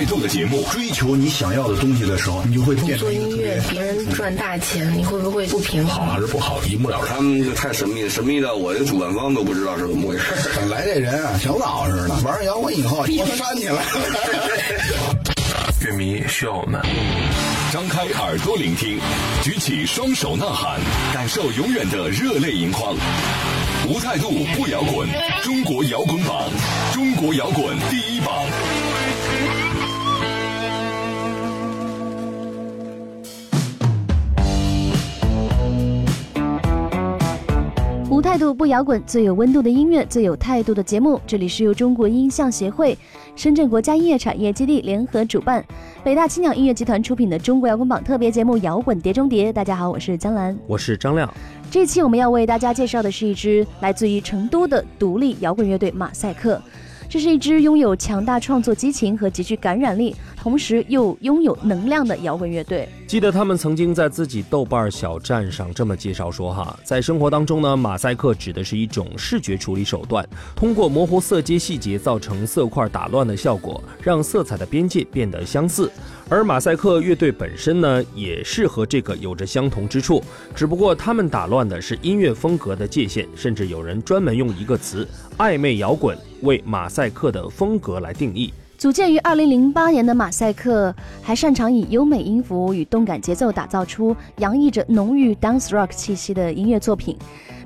最有态度的节目。追求你想要的东西的时候，你就会变成做音乐，别人赚大钱，你会不会不平衡？好还是不好，一目了然。他们就太神秘，神秘到我这主办方都不知道是怎么回事。来这人啊，小脑似的，玩摇滚以后，我扇起来了。乐迷需要我们，张开耳朵聆听，举起双手呐喊，感受永远的热泪盈眶。无态度不摇滚，中国摇滚榜，中国摇滚第一榜。态度不摇滚，最有温度的音乐，最有态度的节目。这里是由中国音像协会、深圳国家音乐产业基地联合主办，北大青鸟音乐集团出品的中国摇滚榜特别节目《摇滚碟中谍》。大家好，我是江兰，我是张亮。这期我们要为大家介绍的是一支来自于成都的独立摇滚乐队马赛克。这是一支拥有强大创作激情和极具感染力，同时又拥有能量的摇滚乐队。记得他们曾经在自己豆瓣小站上这么介绍说：“哈，在生活当中呢，马赛克指的是一种视觉处理手段，通过模糊色阶细节造成色块打乱的效果，让色彩的边界变得相似。而马赛克乐队本身呢，也是和这个有着相同之处，只不过他们打乱的是音乐风格的界限，甚至有人专门用一个词‘暧昧摇滚’为马赛克的风格来定义。”组建于二零零八年的马赛克，还擅长以优美音符与动感节奏打造出洋溢着浓郁 dance rock 气息的音乐作品。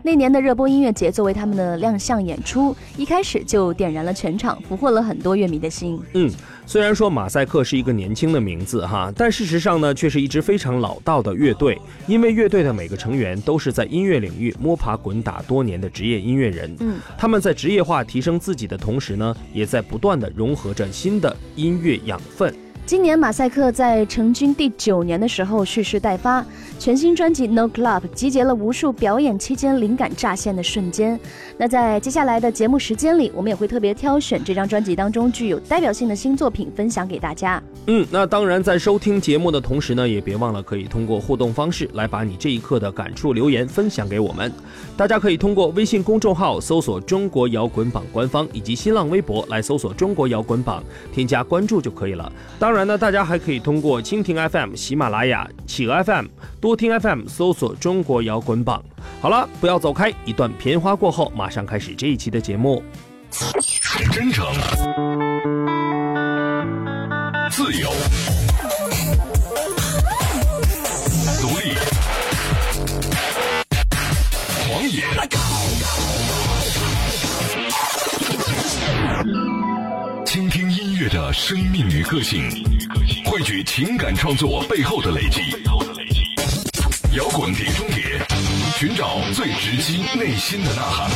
那年的热播音乐节作为他们的亮相演出，一开始就点燃了全场，俘获了很多乐迷的心。嗯，虽然说马赛克是一个年轻的名字哈，但事实上呢，却是一支非常老道的乐队。因为乐队的每个成员都是在音乐领域摸爬滚打多年的职业音乐人。嗯，他们在职业化提升自己的同时呢，也在不断的融合着新的音乐养分。今年马赛克在成军第九年的时候蓄势待发，全新专辑《No Club》集结了无数表演期间灵感乍现的瞬间。那在接下来的节目时间里，我们也会特别挑选这张专辑当中具有代表性的新作品分享给大家。嗯，那当然在收听节目的同时呢，也别忘了可以通过互动方式来把你这一刻的感触留言分享给我们。大家可以通过微信公众号搜索“中国摇滚榜”官方，以及新浪微博来搜索“中国摇滚榜”，添加关注就可以了。当当然呢，大家还可以通过蜻蜓 FM、喜马拉雅、企鹅 FM、多听 FM 搜索“中国摇滚榜”。好了，不要走开，一段片花过后，马上开始这一期的节目。真诚，自由，独立，狂野，生命与个性，汇聚情感创作背后的累积。摇滚碟中谍，寻找最直击内心的呐喊。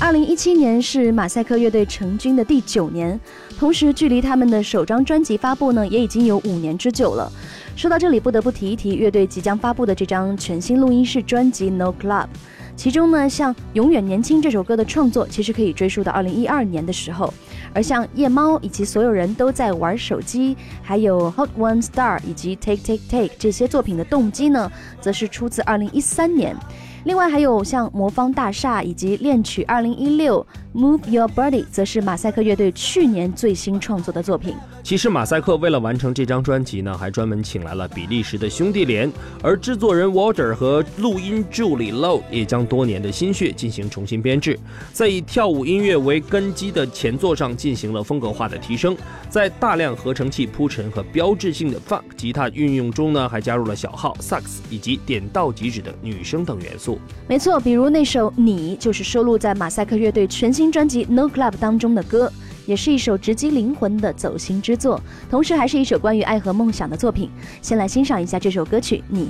二零一七年是马赛克乐队成军的第九年，同时距离他们的首张专辑发布呢，也已经有五年之久了。说到这里，不得不提一提乐队即将发布的这张全新录音室专辑《No Club》。其中呢，像《永远年轻》这首歌的创作，其实可以追溯到二零一二年的时候；而像《夜猫》以及所有人都在玩手机，还有《Hot One Star》以及《Take Take Take》这些作品的动机呢，则是出自2013年。另外还有像《魔方大厦》以及《恋曲2016》。Move Your Body 则是马赛克乐队去年最新创作的作品。其实马赛克为了完成这张专辑呢，还专门请来了比利时的兄弟连，而制作人 Walter 和录音助理 Low 也将多年的心血进行重新编制，在以跳舞音乐为根基的前作上进行了风格化的提升，在大量合成器铺陈和标志性的 Funk 吉他运用中呢，还加入了小号、萨克斯以及点到即止的女声等元素。没错，比如那首《你》就是收录在马赛克乐队全新。专辑《No Club》当中的歌，也是一首直击灵魂的走心之作，同时还是一首关于爱和梦想的作品。先来欣赏一下这首歌曲《你》。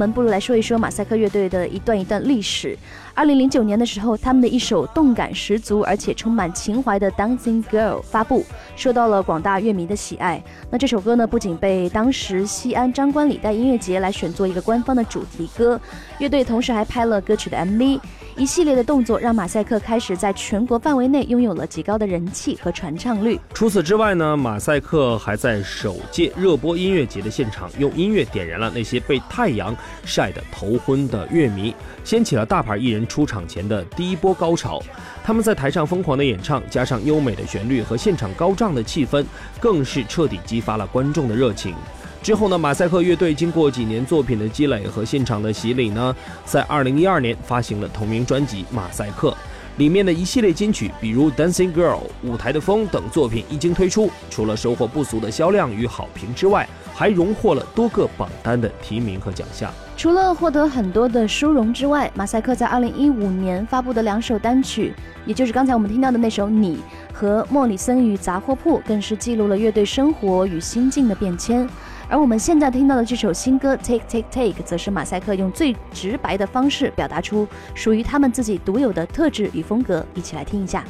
我们不如来说一说马赛克乐队的一段一段历史。二零零九年的时候，他们的一首动感十足而且充满情怀的《Dancing Girl》发布，受到了广大乐迷的喜爱。那这首歌呢，不仅被当时西安张冠李戴音乐节来选作一个官方的主题歌，乐队同时还拍了歌曲的 MV。一系列的动作让马赛克开始在全国范围内拥有了极高的人气和传唱率。除此之外呢，马赛克还在首届热播音乐节的现场用音乐点燃了那些被太阳晒得头昏的乐迷，掀起了大牌艺人出场前的第一波高潮。他们在台上疯狂的演唱，加上优美的旋律和现场高涨的气氛，更是彻底激发了观众的热情。之后呢，马赛克乐队经过几年作品的积累和现场的洗礼呢，在二零一二年发行了同名专辑《马赛克》，里面的一系列金曲，比如《Dancing Girl》、《舞台的风》等作品一经推出，除了收获不俗的销量与好评之外，还荣获了多个榜单的提名和奖项。除了获得很多的殊荣之外，马赛克在二零一五年发布的两首单曲，也就是刚才我们听到的那首《你》和《莫里森与杂货铺》，更是记录了乐队生活与心境的变迁。而我们现在听到的这首新歌《Take Take Take》，则是马赛克用最直白的方式表达出属于他们自己独有的特质与风格。一起来听一下。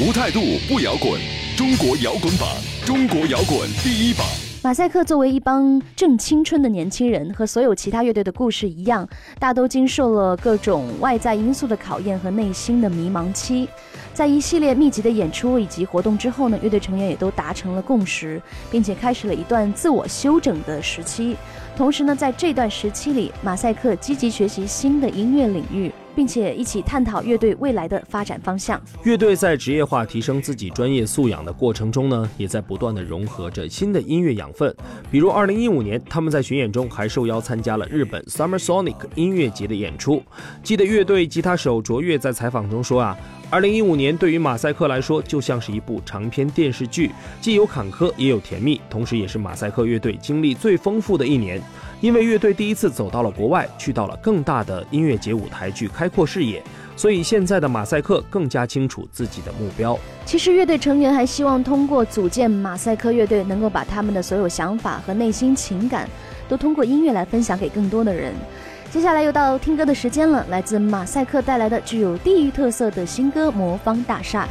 无态度不摇滚，中国摇滚榜，中国摇滚第一榜。马赛克作为一帮正青春的年轻人，和所有其他乐队的故事一样，大都经受了各种外在因素的考验和内心的迷茫期。在一系列密集的演出以及活动之后呢，乐队成员也都达成了共识，并且开始了一段自我修整的时期。同时呢，在这段时期里，马赛克积极学习新的音乐领域。并且一起探讨乐队未来的发展方向。乐队在职业化提升自己专业素养的过程中呢，也在不断的融合着新的音乐养分。比如，二零一五年，他们在巡演中还受邀参加了日本 Summer Sonic 音乐节的演出。记得乐队吉他手卓越在采访中说啊，二零一五年对于马赛克来说就像是一部长篇电视剧，既有坎坷也有甜蜜，同时也是马赛克乐队经历最丰富的一年。因为乐队第一次走到了国外，去到了更大的音乐节舞台，去开阔视野，所以现在的马赛克更加清楚自己的目标。其实，乐队成员还希望通过组建马赛克乐队，能够把他们的所有想法和内心情感，都通过音乐来分享给更多的人。接下来又到听歌的时间了来自马赛克带来的具有地域特色的新歌魔方大厦。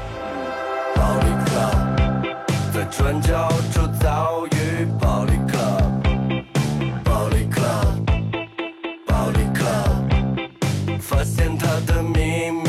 club 在转角处遭遇暴力 club 暴力 club 暴力 club 发现他的秘密。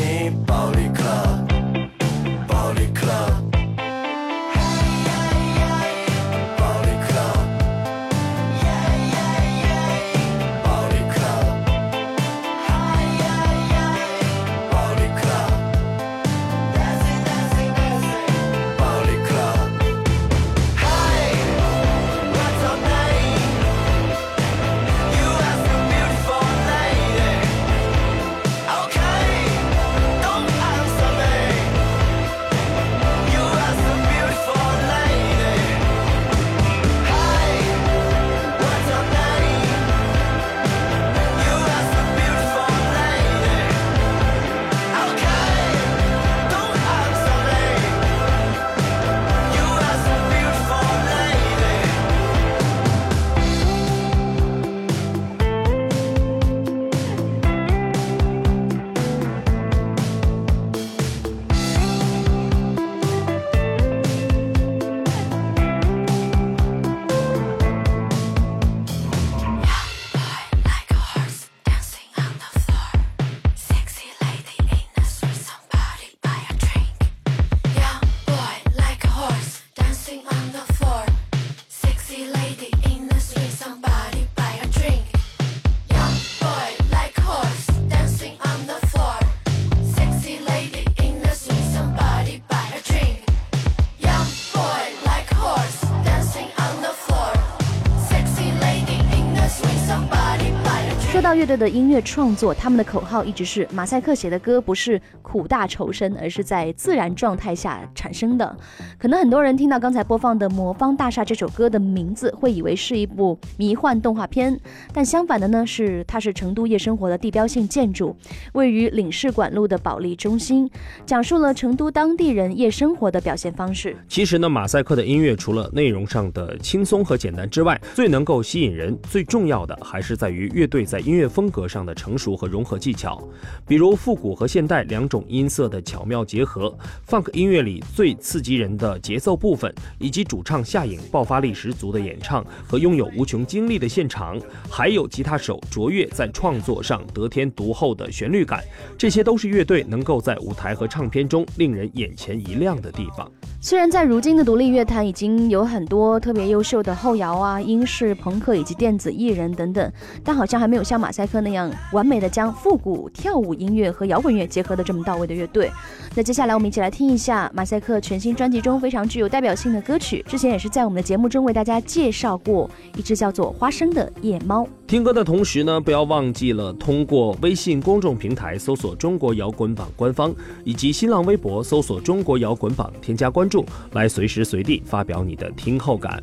说到乐队的音乐创作，他们的口号一直是马赛克写的歌不是苦大仇深，而是在自然状态下产生的。可能很多人听到刚才播放的《魔方大厦》这首歌的名字，会以为是一部迷幻动画片，但相反的呢，是它是成都夜生活的地标性建筑，位于领事馆路的保利中心，讲述了成都当地人夜生活的表现方式。其实呢，马赛克的音乐除了内容上的轻松和简单之外，最能够吸引人、最重要的还是在于乐队在音乐风格上的成熟和融合技巧，比如复古和现代两种音色的巧妙结合，funk 音乐里最刺激人的节奏部分，以及主唱夏颖爆发力十足的演唱和拥有无穷精力的现场，还有吉他手卓越在创作上得天独厚的旋律感，这些都是乐队能够在舞台和唱片中令人眼前一亮的地方。虽然在如今的独立乐坛已经有很多特别优秀的后摇啊、英式朋克以及电子艺人等等，但好像还没有像马赛克那样完美的将复古跳舞音乐和摇滚乐结合的这么到位的乐队。那接下来我们一起来听一下马赛克全新专辑中非常具有代表性的歌曲，之前也是在我们的节目中为大家介绍过一只叫做花生的夜猫。听歌的同时呢，不要忘记了通过微信公众平台搜索“中国摇滚榜”官方，以及新浪微博搜索“中国摇滚榜”添加关注，来随时随地发表你的听后感。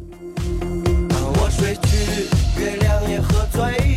当我睡去，月亮也喝醉，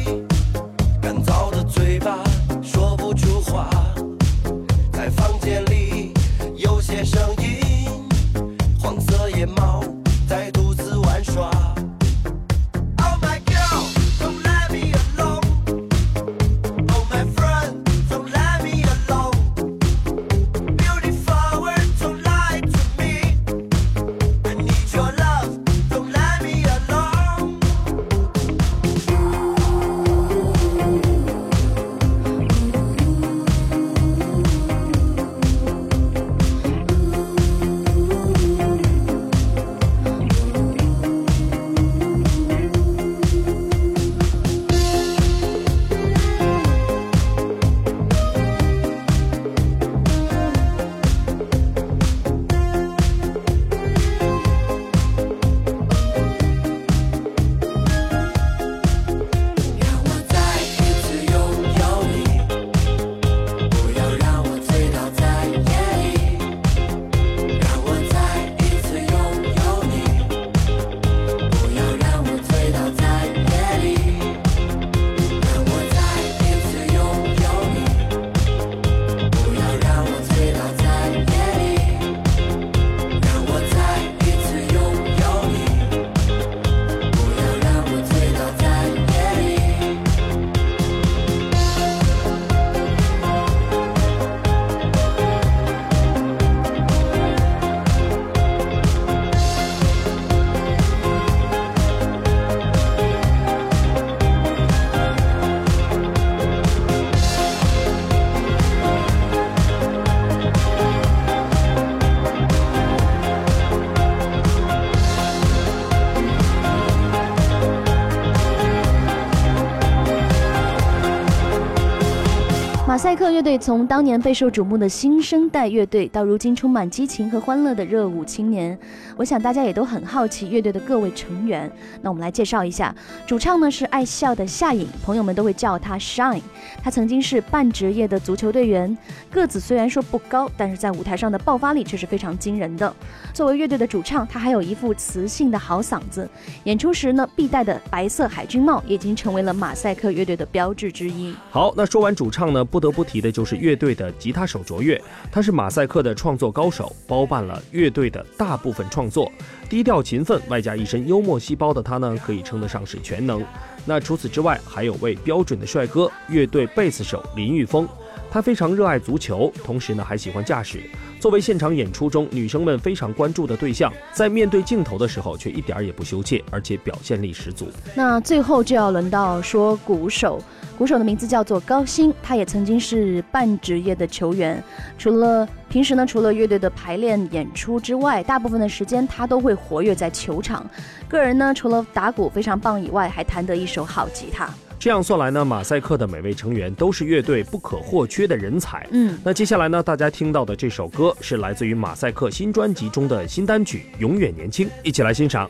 赛克乐队从当年备受瞩目的新生代乐队，到如今充满激情和欢乐的热舞青年，我想大家也都很好奇乐队的各位成员。那我们来介绍一下，主唱呢是爱笑的夏颖，朋友们都会叫他 Shine。他曾经是半职业的足球队员，个子虽然说不高，但是在舞台上的爆发力却是非常惊人的。作为乐队的主唱，他还有一副磁性的好嗓子，演出时呢必戴的白色海军帽已经成为了马赛克乐队的标志之一。好，那说完主唱呢，不得不不提的就是乐队的吉他手卓越，他是马赛克的创作高手，包办了乐队的大部分创作。低调勤奋，外加一身幽默细胞的他呢，可以称得上是全能。那除此之外，还有位标准的帅哥，乐队贝斯手林玉峰。他非常热爱足球，同时呢还喜欢驾驶。作为现场演出中女生们非常关注的对象，在面对镜头的时候却一点也不羞怯，而且表现力十足。那最后就要轮到说鼓手，鼓手的名字叫做高鑫，他也曾经是半职业的球员。除了平时呢，除了乐队的排练演出之外，大部分的时间他都会活跃在球场。个人呢，除了打鼓非常棒以外，还弹得一手好吉他。这样算来呢，马赛克的每位成员都是乐队不可或缺的人才。嗯，那接下来呢，大家听到的这首歌是来自于马赛克新专辑中的新单曲《永远年轻》，一起来欣赏。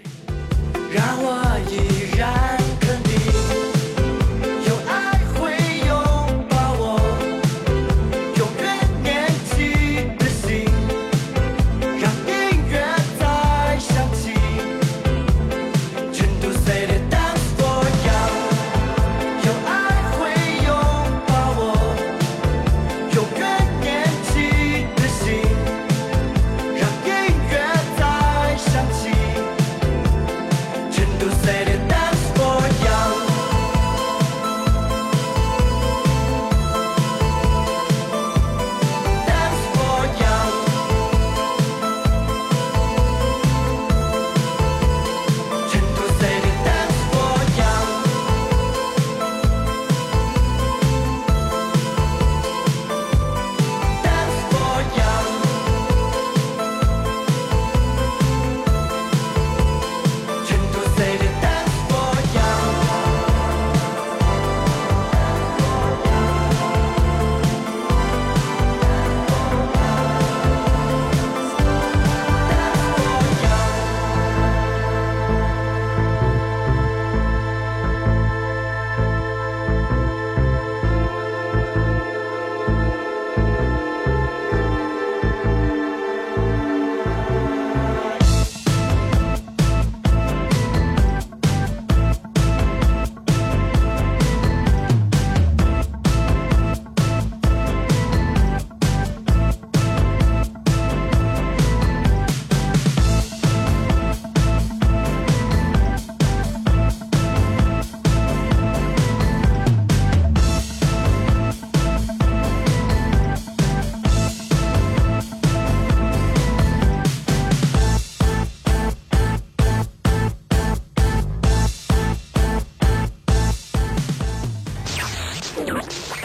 让我依然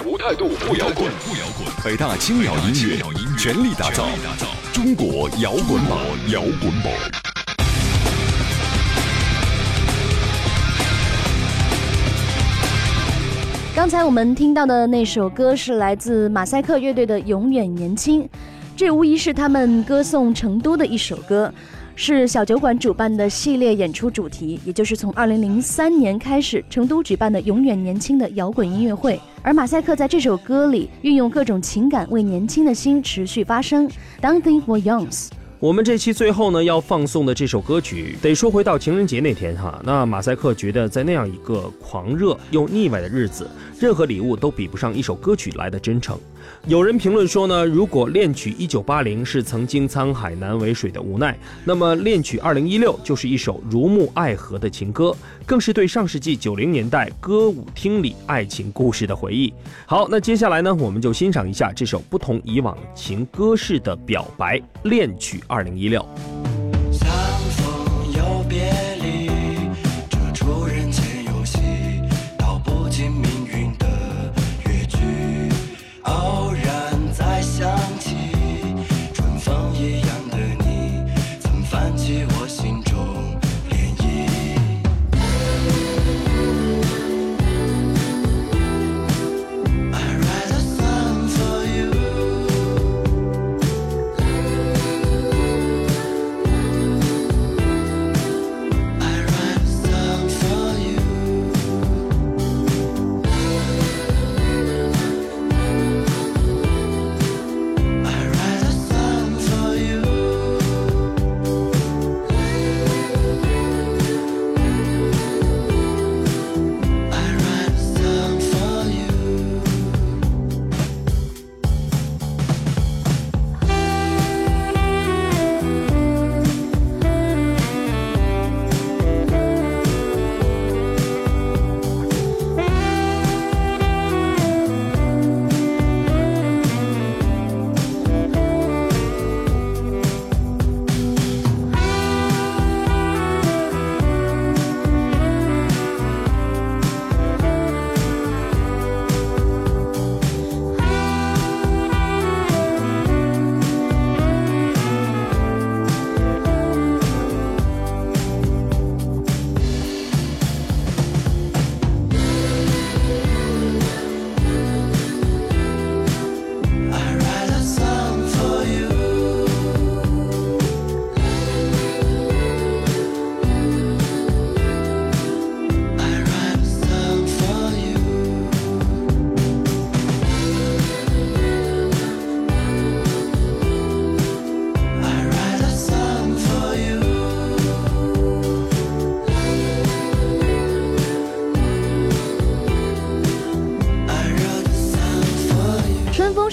无态度不摇滚，不摇滚。北大青鸟音乐全力打造中国摇滚榜，摇滚榜。刚才我们听到的那首歌是来自马赛克乐队的《永远年轻》，这无疑是他们歌颂成都的一首歌，是小酒馆主办的系列演出主题，也就是从二零零三年开始成都举办的“永远年轻”的摇滚音乐会。而马赛克在这首歌里运用各种情感，为年轻的心持续发声。Dancing for Youngs。我们这期最后呢要放送的这首歌曲，得说回到情人节那天哈。那马赛克觉得，在那样一个狂热又腻歪的日子，任何礼物都比不上一首歌曲来的真诚。有人评论说呢，如果恋曲一九八零是曾经沧海难为水的无奈，那么恋曲二零一六就是一首如沐爱河的情歌，更是对上世纪九零年代歌舞厅里爱情故事的回忆。好，那接下来呢，我们就欣赏一下这首不同以往情歌式的表白《恋曲二零一六》。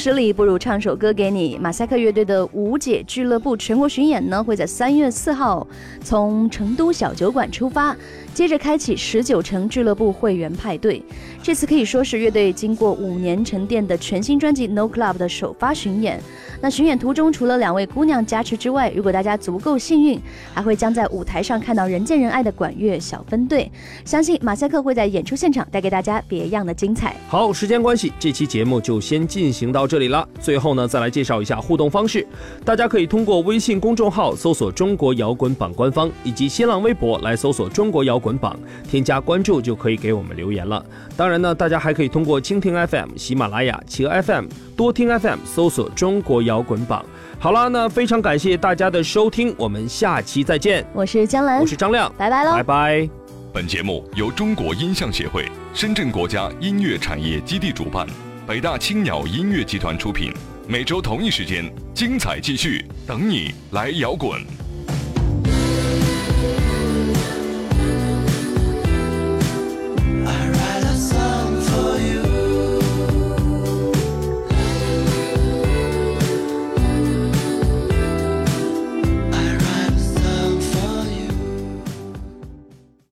十里，不如唱首歌给你。马赛克乐队的无解俱乐部全国巡演呢，会在三月四号从成都小酒馆出发。接着开启十九城俱乐部会员派对，这次可以说是乐队经过五年沉淀的全新专辑《No Club》的首发巡演。那巡演途中，除了两位姑娘加持之外，如果大家足够幸运，还会将在舞台上看到人见人爱的管乐小分队。相信马赛克会在演出现场带给大家别样的精彩。好，时间关系，这期节目就先进行到这里了。最后呢，再来介绍一下互动方式，大家可以通过微信公众号搜索“中国摇滚榜官方”，以及新浪微博来搜索“中国摇滚榜”，添加关注就可以给我们留言了。当然呢，大家还可以通过蜻蜓 FM、喜马拉雅、企鹅 FM、多听 FM 搜索“中国摇滚榜”。好了，那非常感谢大家的收听，我们下期再见。我是江兰，我是张亮，拜拜喽，拜拜。本节目由中国音像协会、深圳国家音乐产业基地主办，北大青鸟音乐集团出品。每周同一时间，精彩继续，等你来摇滚。